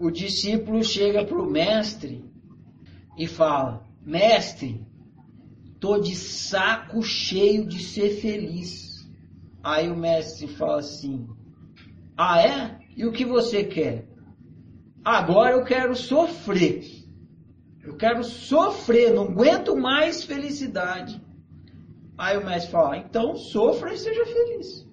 o discípulo chega para o mestre e fala: Mestre, tô de saco cheio de ser feliz. Aí o mestre fala assim: Ah, é? E o que você quer? Agora eu quero sofrer. Eu quero sofrer, não aguento mais felicidade. Aí o mestre fala: Então sofra e seja feliz.